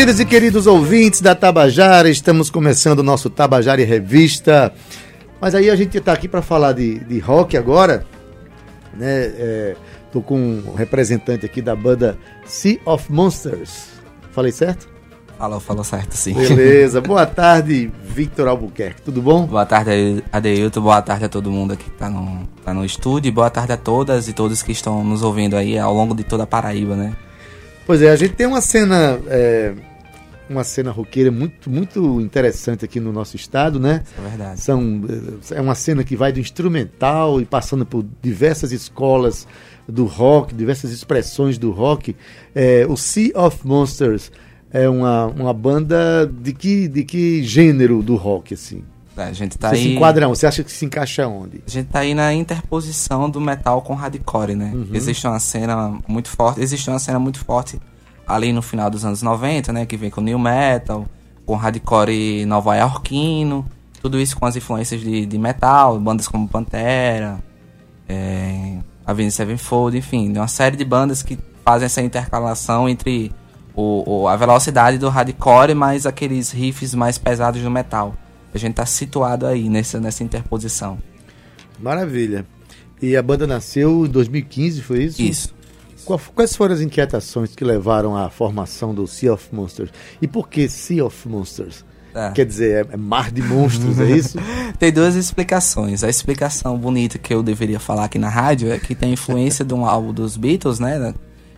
Queridas e queridos ouvintes da Tabajara, estamos começando o nosso Tabajara Revista. Mas aí a gente está aqui para falar de, de rock agora. Né? Estou é, com um representante aqui da banda Sea of Monsters. Falei certo? Falou, falou certo, sim. Beleza. Boa tarde, Victor Albuquerque. Tudo bom? Boa tarde, Adeilton. Boa tarde a todo mundo aqui que está no, tá no estúdio. Boa tarde a todas e todos que estão nos ouvindo aí ao longo de toda a Paraíba, né? Pois é, a gente tem uma cena. É, uma cena roqueira muito, muito interessante aqui no nosso estado, né? é verdade. São, é, é uma cena que vai do instrumental e passando por diversas escolas do rock, diversas expressões do rock. É, o Sea of Monsters é uma, uma banda de que, de que gênero do rock, assim? É, a gente tá você aí... se enquadra Você acha que se encaixa onde? A gente tá aí na interposição do metal com hardcore, né? Uhum. Existe uma cena muito forte, existe uma cena muito forte ali no final dos anos 90, né? Que vem com new metal, com hardcore nova-iorquino, tudo isso com as influências de, de metal, bandas como Pantera, é, Avenged Sevenfold, enfim, uma série de bandas que fazem essa intercalação entre o, o, a velocidade do hardcore mais aqueles riffs mais pesados do metal. A gente tá situado aí nessa, nessa interposição. Maravilha. E a banda nasceu em 2015, foi isso? Isso. Quais foram as inquietações que levaram à formação do Sea of Monsters? E por que Sea of Monsters? É. Quer dizer, é, é, mar de monstros, é isso? tem duas explicações. A explicação bonita que eu deveria falar aqui na rádio é que tem influência de um álbum dos Beatles, né?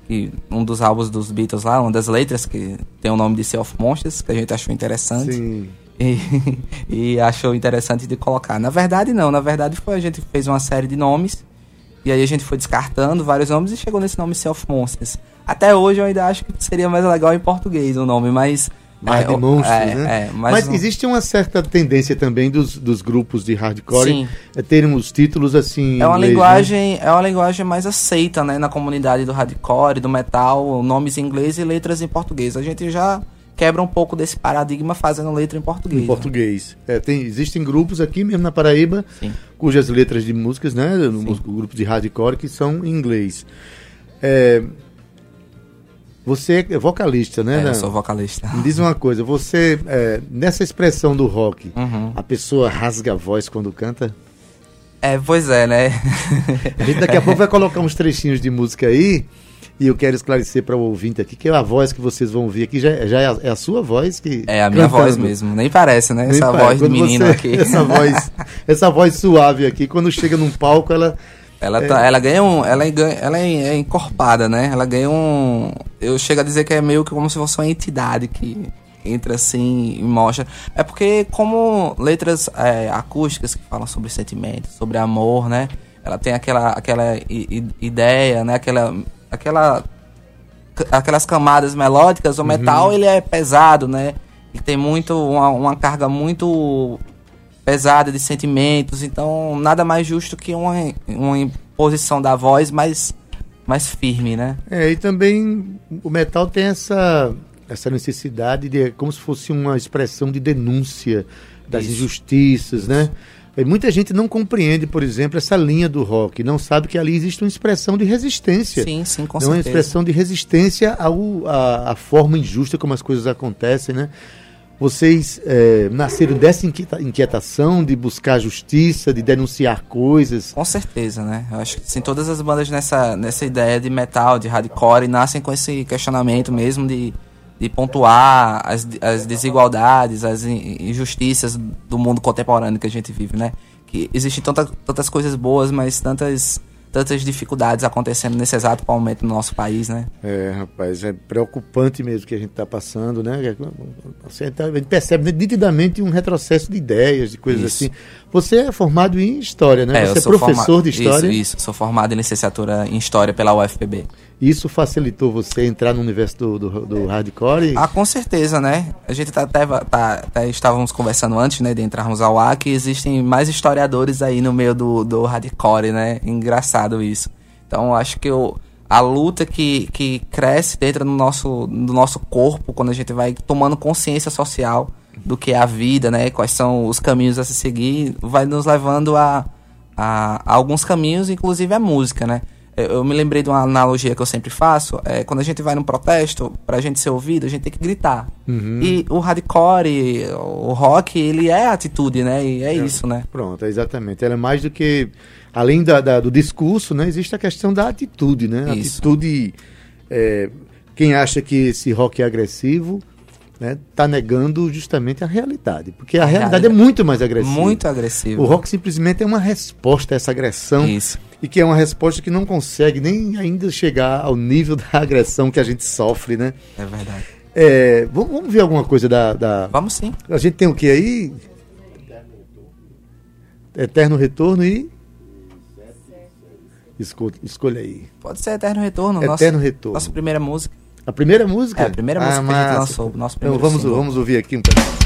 Que um dos álbuns dos Beatles lá, uma das letras que tem o nome de Sea of Monsters, que a gente achou interessante. Sim. E, e achou interessante de colocar. Na verdade, não. Na verdade, foi a gente fez uma série de nomes. E aí a gente foi descartando vários nomes e chegou nesse nome Self Monsters. Até hoje eu ainda acho que seria mais legal em português o nome, mas. Mais de monstros, é, né? É, mas, mas existe uma certa tendência também dos, dos grupos de hardcore a terem os títulos assim. É uma inglês, linguagem, né? é uma linguagem mais aceita, né, na comunidade do hardcore, do metal, nomes em inglês e letras em português. A gente já quebra um pouco desse paradigma fazendo letra em português. Em né? português. É, tem, existem grupos aqui mesmo na Paraíba Sim. cujas letras de músicas, né, grupos de hardcore que são em inglês. É, você é vocalista, né? É, eu sou vocalista. Me diz uma coisa, você, é, nessa expressão do rock, uhum. a pessoa rasga a voz quando canta? É, pois é, né? a gente daqui a pouco vai colocar uns trechinhos de música aí e eu quero esclarecer para o ouvinte aqui que a voz que vocês vão ouvir aqui já, já é, a, é, a, sua voz que. É a minha cantando. voz mesmo, nem parece, né? Nem essa parece. voz de menino você, aqui. Essa voz, essa voz suave aqui, quando chega num palco, ela. Ela, tá, é... ela ganha um. Ela, é, ela é encorpada, né? Ela ganha um. Eu chego a dizer que é meio que como se fosse uma entidade que entra assim e mostra. É porque, como letras é, acústicas que falam sobre sentimento, sobre amor, né? Ela tem aquela, aquela ideia, né? Aquela aquela aquelas camadas melódicas, o metal uhum. ele é pesado, né? Ele tem muito uma, uma, carga muito pesada de sentimentos, então nada mais justo que uma, uma imposição da voz mais mais firme, né? É, e também o metal tem essa essa necessidade de como se fosse uma expressão de denúncia das Isso. injustiças, né? Muita gente não compreende, por exemplo, essa linha do rock, não sabe que ali existe uma expressão de resistência. Sim, sim, com é certeza. Uma expressão de resistência ao, à, à forma injusta como as coisas acontecem, né? Vocês é, nasceram dessa inquietação de buscar justiça, de denunciar coisas? Com certeza, né? Eu acho que sim, todas as bandas nessa, nessa ideia de metal, de hardcore, nascem com esse questionamento mesmo de de pontuar as, as desigualdades, as injustiças do mundo contemporâneo que a gente vive, né? Que existem tanta, tantas coisas boas, mas tantas tantas dificuldades acontecendo nesse exato momento no nosso país, né? É, rapaz, é preocupante mesmo que a gente está passando, né? Tá, a gente percebe nitidamente um retrocesso de ideias, de coisas isso. assim. Você é formado em História, né? É, Você é professor forma... de História. Isso, isso. Sou formado em licenciatura em História pela UFPB. Isso facilitou você entrar no universo do, do, do hardcore? Ah, com certeza, né? A gente tá, até, tá, até estávamos conversando antes, né, de entrarmos ao ar, que existem mais historiadores aí no meio do, do hardcore, né? Engraçado isso. Então, acho que eu, a luta que, que cresce dentro do nosso, do nosso corpo, quando a gente vai tomando consciência social do que é a vida, né? Quais são os caminhos a se seguir, vai nos levando a, a, a alguns caminhos, inclusive a música, né? Eu, eu me lembrei de uma analogia que eu sempre faço. É, quando a gente vai num protesto, pra gente ser ouvido, a gente tem que gritar. Uhum. E o hardcore, o rock, ele é atitude, né? E é, isso, né? Pronto, exatamente. Ela é mais do que. Além da, da- do discurso, né? Existe a questão da atitude, né? Isso. Atitude. é, quem acha que esse rock é agressivo, né? Tá negando justamente a realidade. Porque a, realidade, é muito mais agressiva. Muito agressivo. O rock simplesmente é uma resposta a essa agressão. Isso. E que é uma resposta que não consegue nem ainda chegar ao nível da agressão que a gente sofre, né? É verdade. É, vamos, vamos ver alguma coisa da, da- Vamos sim. A gente tem o que aí? Eterno Retorno e. Escolha, escolha aí. Pode ser Eterno Retorno. Eterno nossa, Retorno. Nossa primeira música. A primeira música? É, a primeira música que a gente lançou, nosso Então primeiro vamos, single. vamos ouvir aqui um pedaço.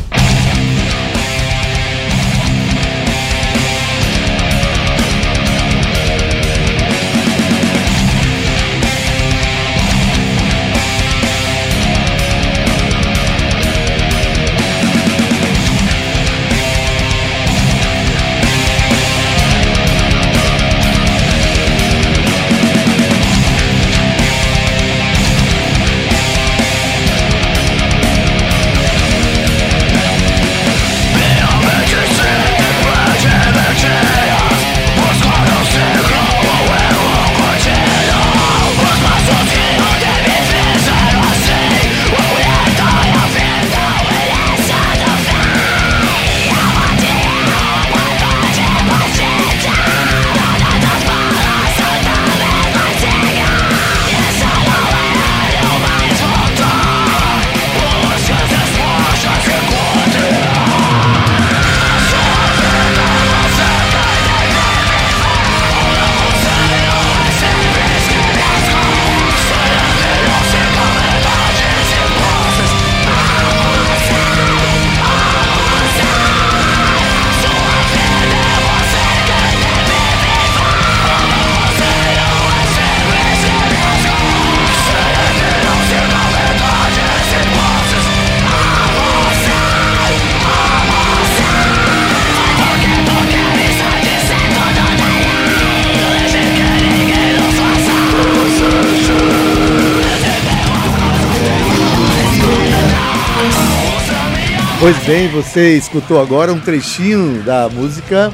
Bem, você escutou agora um trechinho da música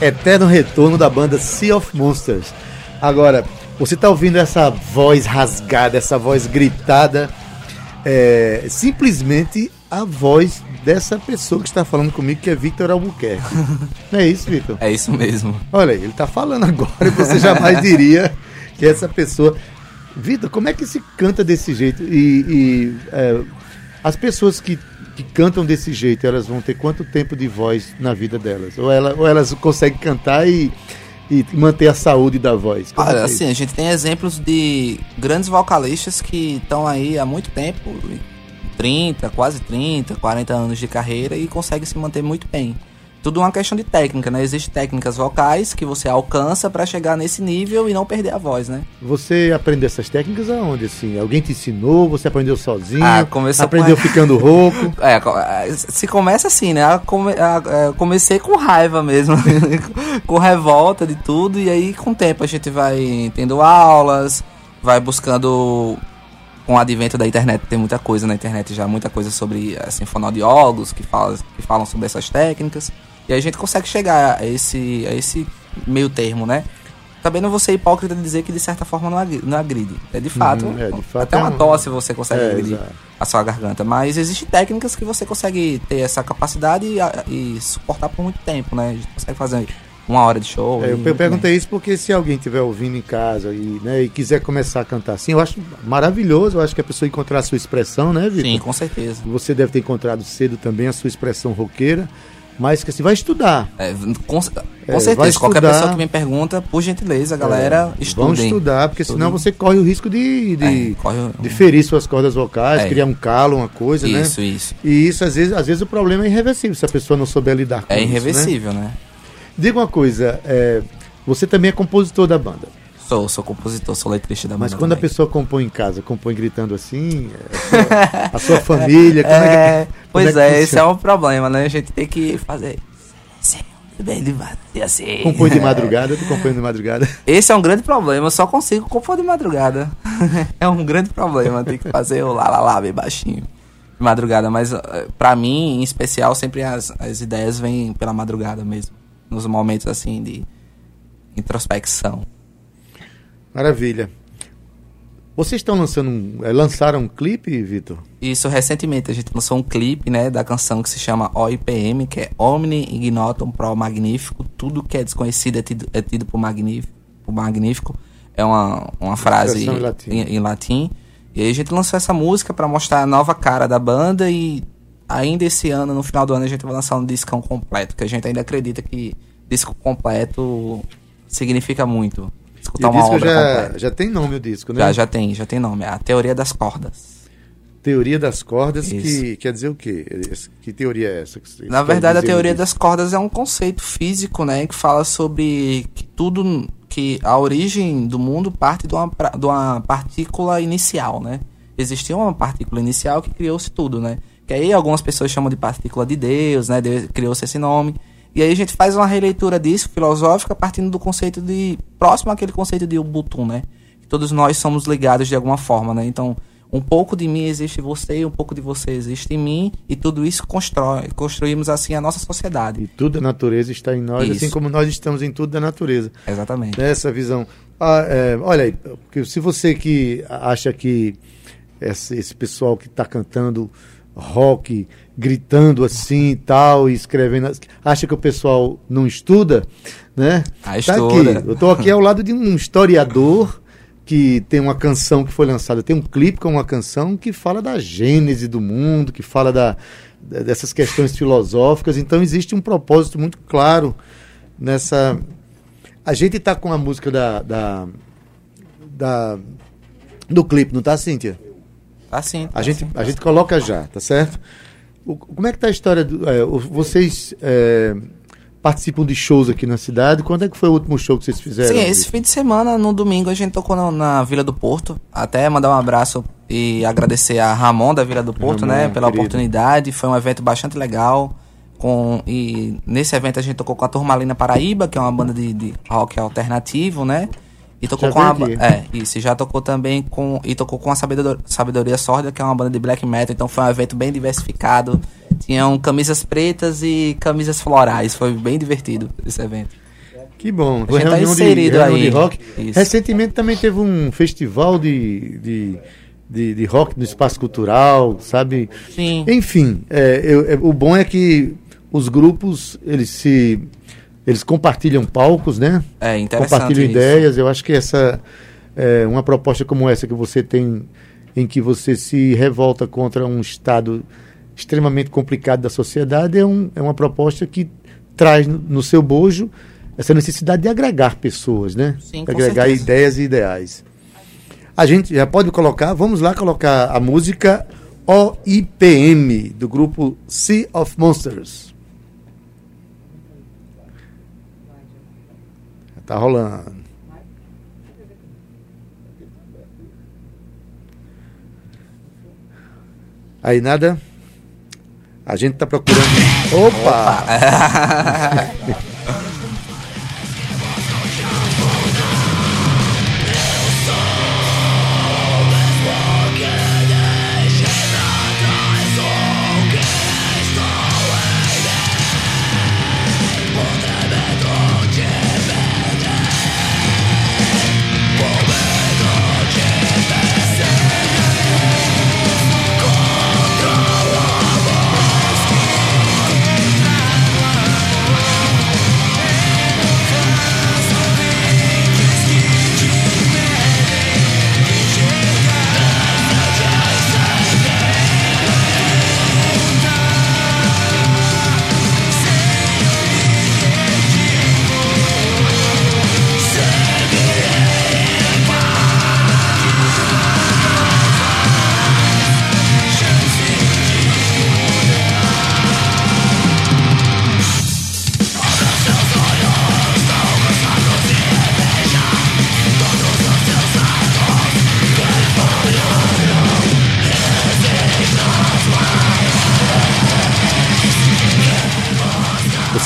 Eterno Retorno da banda Sea of Monsters. Agora, você está ouvindo essa voz rasgada, essa voz gritada, é simplesmente a voz dessa pessoa que está falando comigo, que é Victor Albuquerque. Não é isso, Victor? É isso mesmo. Olha, ele está falando agora e você jamais diria que essa pessoa. Vitor, como é que se canta desse jeito? E, e, é, as pessoas que, que cantam desse jeito, elas vão ter quanto tempo de voz na vida delas? Ou, ela, ou elas conseguem cantar e, e manter a saúde da voz? Como é Olha, que é assim, a gente tem exemplos de grandes vocalistas que estão aí há muito tempo 30, quase 30, 40 anos de carreira e conseguem se manter muito bem. Tudo uma questão de técnica, né? Existem técnicas vocais que você alcança para chegar nesse nível e não perder a voz, né? Você aprendeu essas técnicas aonde? Assim? Alguém te ensinou? Você aprendeu sozinho? Ah, começou aprendeu com- ficando rouco? É, é, se começa assim, né? É, comecei com raiva mesmo, com revolta de tudo, e aí com o tempo a gente vai tendo aulas, vai buscando. Com o advento da internet, tem muita coisa na internet já, muita coisa sobre assim, fonoaudiólogos que, fala, que falam sobre essas técnicas, e aí a gente consegue chegar a esse, a esse meio termo, né? Também não vou ser hipócrita de dizer que de certa forma não agri- não agride. É de fato, Uhum, é, de fato até é uma um- tosse você consegue É, agredir exato. a sua garganta. Mas existem técnicas que você consegue ter essa capacidade e, e suportar por muito tempo, né? A gente consegue fazer uma hora de show. É, eu perguntei isso porque se alguém estiver ouvindo em casa e, né, e quiser começar a cantar assim, eu acho maravilhoso, eu acho que a pessoa encontrar a sua expressão, né, bem. Vitor? Sim, com certeza. Você deve ter encontrado cedo também a sua expressão roqueira, Mas que se vai estudar. É, com, com É, certeza, qualquer pessoa que me pergunta, por gentileza, galera, É, estudem. Vamos estudar, porque senão Estudem. você corre o risco de, de, É, o- de ferir suas cordas vocais, É. criar um calo, uma coisa, né? Isso, isso. E isso, às vezes, às vezes, o problema é irreversível, se a pessoa não souber lidar com É isso. né? irreversível, né? Diga uma coisa, é, você também é compositor da banda. Sou, sou compositor, sou letrista da Mas quando a também. pessoa compõe em casa, compõe gritando assim, é, a, sua, a sua família, como é, É, que, como pois que é, esse é um problema, né? A gente tem que fazer. Sim, bem devagar, assim. Compõe de madrugada, tu compõe de madrugada. Esse é um grande problema, eu só consigo compor de madrugada. é um grande problema, tem que fazer o lá lá lá bem baixinho. De madrugada, mas eh, pra mim, em especial, sempre as, as ideias vêm pela madrugada mesmo. Nos momentos assim de introspecção. Maravilha. Vocês estão lançando um, é, lançaram um clipe, Vitor? Isso, recentemente a gente lançou um clipe, né, da canção que se chama OIPM, que é Omni Ignotum Pro Magnífico. Tudo que é desconhecido é tido, é tido por, magnífico, por magnífico. É uma, uma frase em latim. em, em latim. E aí a gente lançou essa música pra mostrar a nova cara da banda e ainda esse ano, no final do ano, a gente vai lançar um discão completo, que a gente ainda acredita que disco completo significa muito. E Escutar o uma disco obra já, completa. já tem nome o disco, né? Já, já tem, já tem nome. É a Teoria das Cordas. Teoria das cordas, Isso. que quer dizer o quê? Que teoria é essa? Na verdade, a teoria das cordas é um conceito físico, né, que fala sobre que tudo que a origem do mundo parte de uma, de uma partícula inicial, né? Existia uma partícula inicial que criou-se tudo, né? Que aí algumas pessoas chamam de partícula de Deus, né? Deus- Criou-se esse nome. E aí a gente faz uma releitura disso filosófica partindo do conceito de próximo àquele conceito de Ubuntu, né? Que todos nós somos ligados de alguma forma, né? Então, um pouco de mim existe em você, um pouco de você existe em mim, e tudo isso constrói, construímos assim a nossa sociedade. E tudo da natureza está em nós, Isso. assim como nós estamos em tudo da natureza. Exatamente. Essa visão. Ah, é, olha aí, se você que acha que esse, esse pessoal que está cantando rock, gritando assim e tal, e escrevendo, acha que o pessoal não estuda, né? Ah, Tá aqui. Eu estou aqui ao lado de um historiador que tem uma canção que foi lançada, tem um clipe com uma canção que fala da gênese do mundo, que fala da, dessas questões filosóficas. Então existe um propósito muito claro nessa. A gente está com a música da, da, da- do clipe, não tá, Cíntia? Tá sim. A gente, a gente coloca já, tá certo? O- como é que tá a história? Do, é, vocês é, participam de shows aqui na cidade? Quando é que foi o último show que vocês fizeram? Sim, esse fim de semana, no domingo, a gente tocou na, na Vila do Porto. Até mandar um abraço e agradecer a Ramon da Vila do Porto, Ramon, né, pela querido. oportunidade. Foi um evento bastante legal. Com, e nesse evento a gente tocou com a Turmalina Paraíba, que é uma banda de, de rock alternativo, né? E tocou Já com a. veio aqui. É, isso. Já tocou também com. E tocou com a Sabedoria, Sabedoria Sórdia, que é uma banda de black metal. Então foi um evento bem diversificado. Tinham camisas pretas e camisas florais. Foi bem divertido esse evento. Que bom. A gente tá inserido reunião aí. de rock. Isso. Recentemente também teve um festival de, de, de, de rock no espaço cultural, sabe? Sim. Enfim, é, eu- é, o bom é que os grupos eles se eles compartilham palcos, né? É interessante. compartilham isso. ideias. Eu acho que essa é, uma proposta como essa que você tem, em que você se revolta contra um estado extremamente complicado da sociedade, é, um, é uma proposta que traz no, no seu bojo essa necessidade de agregar pessoas, né? Sim, De agregar certeza. ideias e ideais. A gente já pode colocar, vamos lá colocar a música OIPM do grupo Sea of Monsters. Tá rolando. Aí nada? A gente tá procurando. Opa!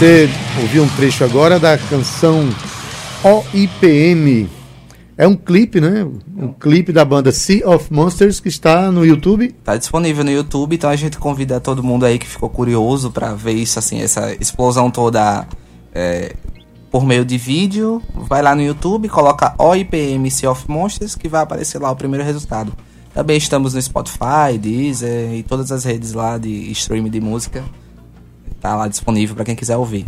Você ouviu um trecho agora da canção OIPM. É um clipe, né? Um clipe da banda Sea of Monsters que está no YouTube. Tá disponível no YouTube, então a gente convida todo mundo aí que ficou curioso para ver isso, assim, essa explosão toda é, por meio de vídeo. Vai lá no YouTube, coloca OIPM Sea of Monsters que vai aparecer lá o primeiro resultado. Também estamos no Spotify, Deezer e todas as redes lá de streaming de música. Tá lá disponível para quem quiser ouvir.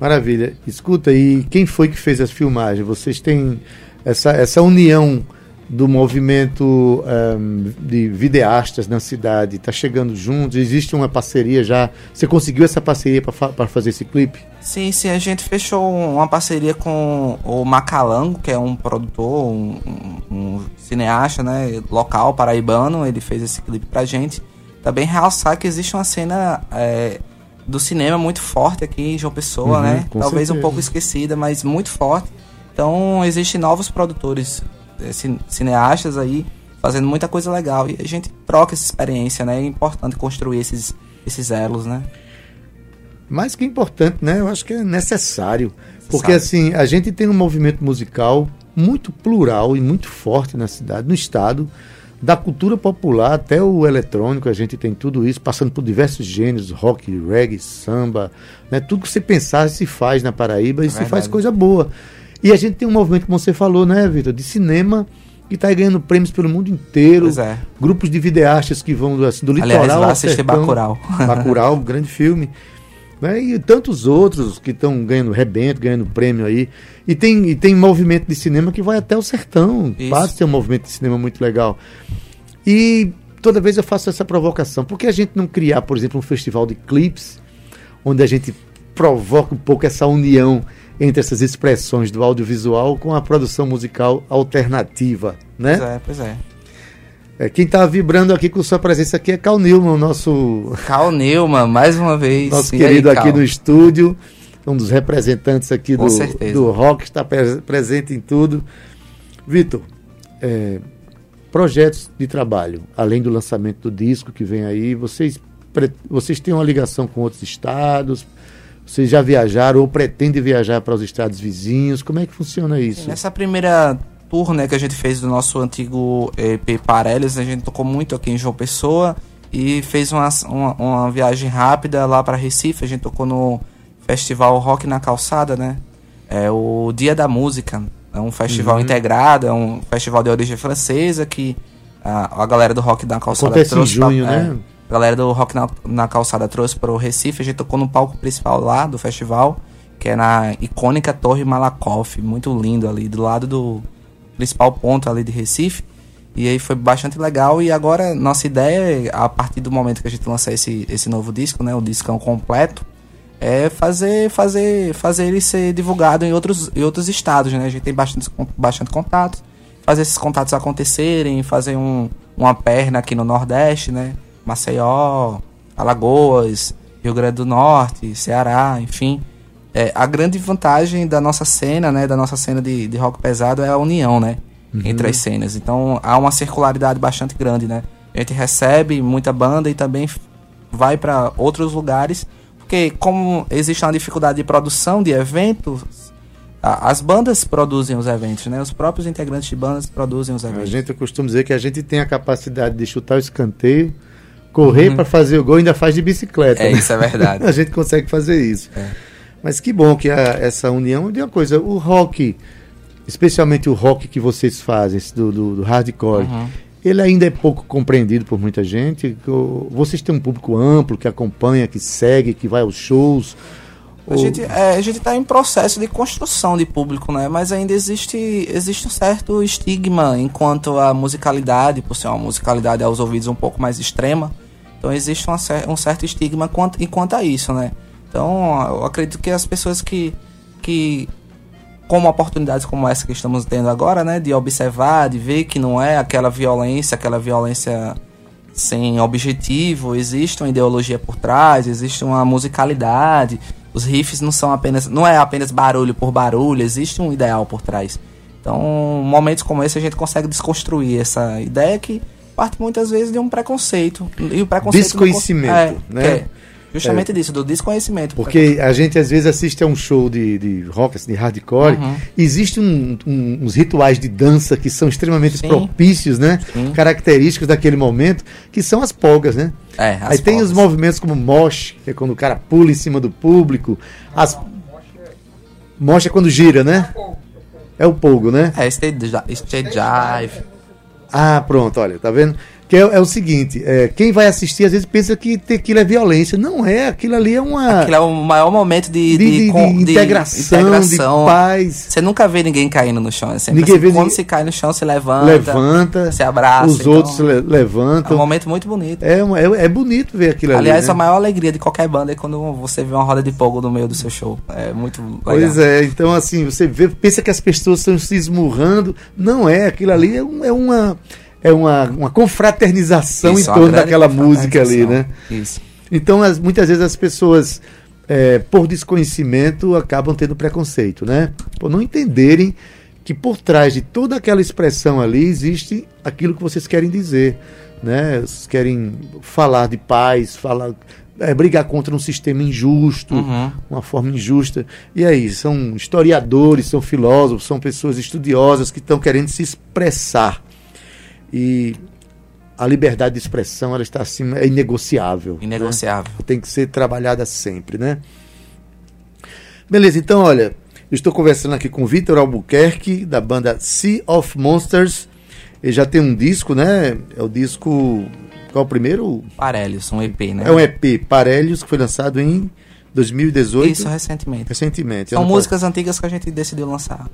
Maravilha. Escuta, e quem foi que fez as filmagens? Vocês têm essa, essa união do movimento um, de videastas na cidade está chegando juntos? Existe uma parceria já? Você conseguiu essa parceria para fa fazer esse clipe? Sim, sim, a gente fechou uma parceria com o Macalango, que é um produtor, um, um, um cineasta, né, local, paraibano, ele fez esse clipe pra gente. Também realçar que existe uma cena é, do cinema muito forte aqui em João Pessoa, uhum, né? Talvez certeza. um pouco esquecida, mas muito forte. Então, existem novos produtores, é, cineastas aí, fazendo muita coisa legal. E a gente troca essa experiência, né? É importante construir esses, esses elos, né? Mais que importante, né? Eu acho que é necessário. Porque, Sabe. assim, a gente tem um movimento musical muito plural e muito forte na cidade, no estado da cultura popular até o eletrônico, a gente tem tudo isso, passando por diversos gêneros, rock, reggae, samba, né? Tudo que você pensar se faz na Paraíba e é se faz coisa boa. E a gente tem um movimento, como você falou, né, Vitor, de cinema que está ganhando prêmios pelo mundo inteiro. Pois é. Grupos de videastas que vão assim, do litoral Aliás, ao assistir Bacurau. Bacurau, grande filme. Né? E tantos outros que estão ganhando rebento, ganhando prêmio aí. E tem, e tem movimento de cinema que vai até o sertão. Passa ter um movimento de cinema muito legal. E toda vez eu faço essa provocação. Por que a gente não criar, por exemplo, um festival de clips, onde a gente provoca um pouco essa união entre essas expressões do audiovisual com a produção musical alternativa, né? Pois é, pois é. É, quem está vibrando aqui com sua presença aqui é Cal Newman, nosso. Cal Newman, mais uma vez. Nosso e querido aí, aqui no estúdio, um dos representantes aqui do, do rock, está presente em tudo. Vitor, é, projetos de trabalho, além do lançamento do disco que vem aí, vocês, vocês têm uma ligação com outros estados? Vocês já viajaram ou pretendem viajar para os estados vizinhos? Como é que funciona isso? Nessa primeira tour né, que a gente fez do nosso antigo EP Parelhas, a gente tocou muito aqui em João Pessoa e fez uma, uma, uma viagem rápida lá para Recife. A gente tocou no Festival Rock na Calçada, né? É o Dia da Música. É um festival uhum. integrado, é um festival de origem francesa que a, a galera do Rock na Calçada Acontece trouxe. Em junho, pra, né? É, a galera do Rock na, na Calçada trouxe para o Recife. A gente tocou no palco principal lá do festival, que é na icônica Torre Malakoff, muito lindo ali, do lado do principal ponto ali de Recife. E aí foi bastante legal. E agora, nossa ideia, a partir do momento que a gente lançar esse, esse novo disco, né? O discão completo, é fazer, fazer, fazer ele ser divulgado em outros, em outros estados, né? A gente tem bastante, bastante contatos. Fazer esses contatos acontecerem, fazer um, uma perna aqui no Nordeste, né? Maceió, Alagoas, Rio Grande do Norte, Ceará, enfim. É, a grande vantagem da nossa cena, né? Da nossa cena de, de rock pesado é a união, né? Uhum. Entre as cenas. Então há uma circularidade bastante grande, né? A gente recebe muita banda e também vai para outros lugares porque como existe uma dificuldade de produção de eventos, as bandas produzem os eventos, né? Os próprios integrantes de bandas produzem os eventos. A gente costuma dizer que a gente tem a capacidade de chutar o escanteio, correr uhum. para fazer o gol e ainda faz de bicicleta. É, né? isso é verdade. a gente consegue fazer isso. É. Mas que bom que a, essa união de uma coisa, o rock, especialmente o rock que vocês fazem, do, do, do hardcore, uhum ele ainda é pouco compreendido por muita gente. Vocês têm um público amplo que acompanha, que segue, que vai aos shows. A gente é, está em processo de construção de público, né? Mas ainda existe existe um certo estigma enquanto a musicalidade, por ser uma musicalidade aos ouvidos um pouco mais extrema. Então existe uma, um certo estigma quanto, enquanto a isso, né? Então eu acredito que as pessoas que que como oportunidades como essa que estamos tendo agora, né, de observar, de ver que não é aquela violência, aquela violência sem objetivo, existe uma ideologia por trás, existe uma musicalidade, os riffs não são apenas, não é apenas barulho por barulho, existe um ideal por trás. Então, momentos como esse a gente consegue desconstruir essa ideia que parte muitas vezes de um preconceito. E o preconceito Desconhecimento, é, né? Justamente disso, do desconhecimento. Porque a gente às vezes assiste a um show de, de rock, assim, de hardcore, Uhum. existe um- um- uns rituais de dança que são extremamente Sim. propícios, né? Sim. Característicos daquele momento, que são as polgas, né? É, Aí tem os movimentos como mosh, que é quando o cara pula em cima do público. As... Mosh é quando gira, né? É o polgo, né? É, stage, stage jive. Ah, pronto, olha, tá vendo? Que é, é o seguinte, é, quem vai assistir às vezes pensa que tequila é violência. Não é, aquilo ali é uma... Aquilo é o maior momento de, de, de- de com- integração, integração. de paz. Você nunca vê ninguém caindo no chão. É sempre Ninguém assim, vê quando ninguém- se cai no chão, se levanta. levanta, se abraça, os então- outros le- É um levantam. momento muito bonito. É, é, é bonito ver aquilo Aliás, ali. a né? maior alegria de qualquer banda é quando você vê uma roda de fogo no meio do seu show. É muito legal. Pois é, então assim, você vê, pensa que as pessoas estão se esmurrando. Não é, aquilo ali é, um- é uma, é uma, uma confraternização Isso, em uma torno daquela música ali, né? Isso. Então, as- muitas vezes as pessoas, é, por desconhecimento, acabam tendo preconceito, né? Por não entenderem que por trás de toda aquela expressão ali existe aquilo que vocês querem dizer, né? Vocês querem falar de paz, falar, é, brigar contra um sistema injusto, Uhum. uma forma injusta. E aí, são historiadores, são filósofos, são pessoas estudiosas que estão querendo se expressar. E a liberdade de expressão, ela está acima, é inegociável. né? Inegociável. tem que ser trabalhada sempre, né? Beleza, então olha, estou conversando aqui com o Vitor Albuquerque, da banda Sea of Monsters. Ele já tem um disco, né? É o disco. Qual é o primeiro? Parelhos, um EP, né? É um EP, Parelhos, que foi lançado em 2018. Isso, recentemente. recentemente. São músicas antigas que a gente decidiu lançar.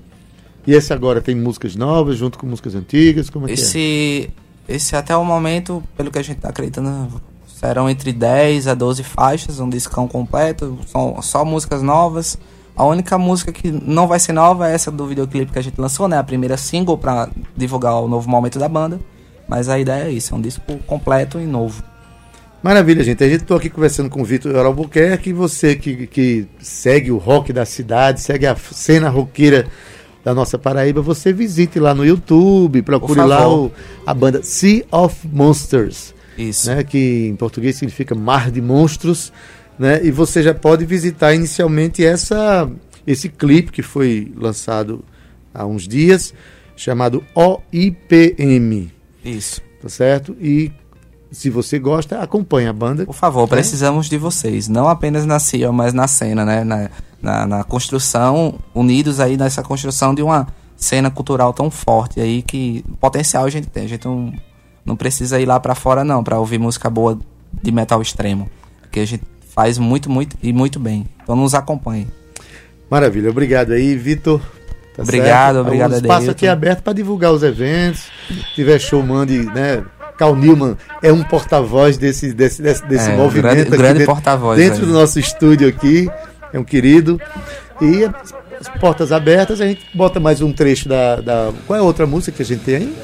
E esse agora tem músicas novas, junto com músicas antigas? Como é que é? Esse, esse até o momento, pelo que a gente tá acreditando, serão entre 10 a 12 faixas, um discão completo, são só músicas novas. A única música que não vai ser nova é essa do videoclipe que a gente lançou, né? A primeira single pra divulgar o novo momento da banda. Mas a ideia é isso, é um disco completo e novo. Maravilha, gente. A gente estou aqui conversando com o Vitor Albuquerque. Você que, que segue o rock da cidade, segue a cena roqueira da nossa Paraíba, você visite lá no YouTube, procure lá o- a banda Sea of Monsters, Isso. né, que em português significa Mar de Monstros. Né, e você já pode visitar inicialmente essa, esse clipe que foi lançado há uns dias, chamado OIPM. Isso. Tá certo? E se você gosta, acompanhe a banda. Por favor, precisamos de vocês. Não apenas na CIA, mas na cena, né? Na, na, na construção, unidos aí nessa construção de uma cena cultural tão forte aí que potencial a gente tem. A gente não, não precisa ir lá pra fora, não, pra ouvir música boa de metal extremo. Porque a gente faz muito, muito e muito bem. Então nos acompanhe. Maravilha, obrigado aí, Vitor. Tá Obrigado, certo? obrigado, O espaço Adeilton. aqui é aberto para divulgar os eventos. Se tiver show, mande, né? Carl Newman é um porta-voz desse, desse, desse, desse É, movimento grande- aqui grande dentro, porta-voz dentro aí. do nosso estúdio aqui. É um querido. E as, as portas abertas, a gente bota mais um trecho da, da. Qual é a outra música que a gente tem aí?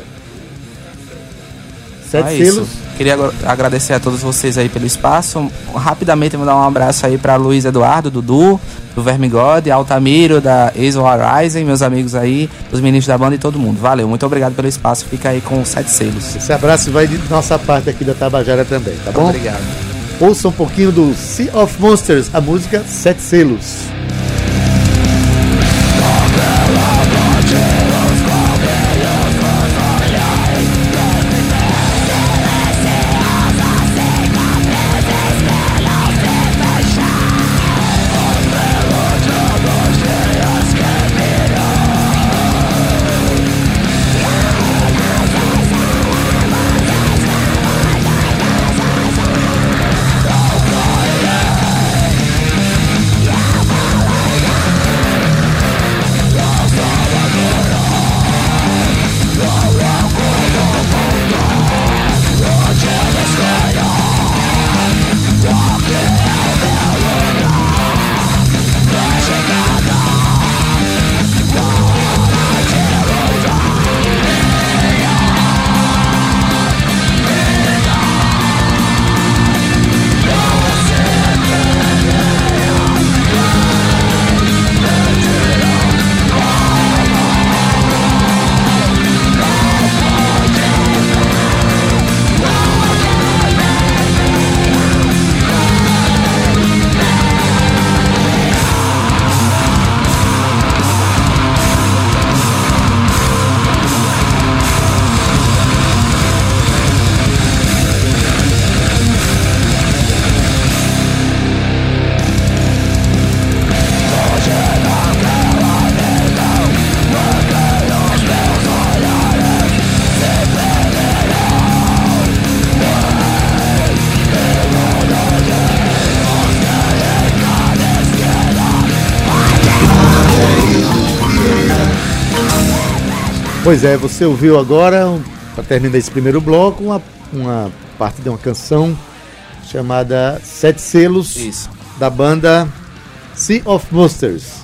Sete Então é isso. selos. Queria agradecer a todos vocês aí pelo espaço. Rapidamente mandar um abraço aí pra Luiz Eduardo, Dudu, do Vermigode, Altamiro, da Ace Rising, meus amigos aí, os meninos da banda e todo mundo. Valeu, muito obrigado pelo espaço. Fica aí com sete selos. Esse abraço vai de nossa parte aqui da Tabajara também, tá bom? Obrigado. Ouça um pouquinho do Sea of Monsters, a música Sete Selos. Pois é, você ouviu agora, para terminar esse primeiro bloco, uma, uma parte de uma canção chamada Sete Selos, Isso. da banda Sea of Monsters.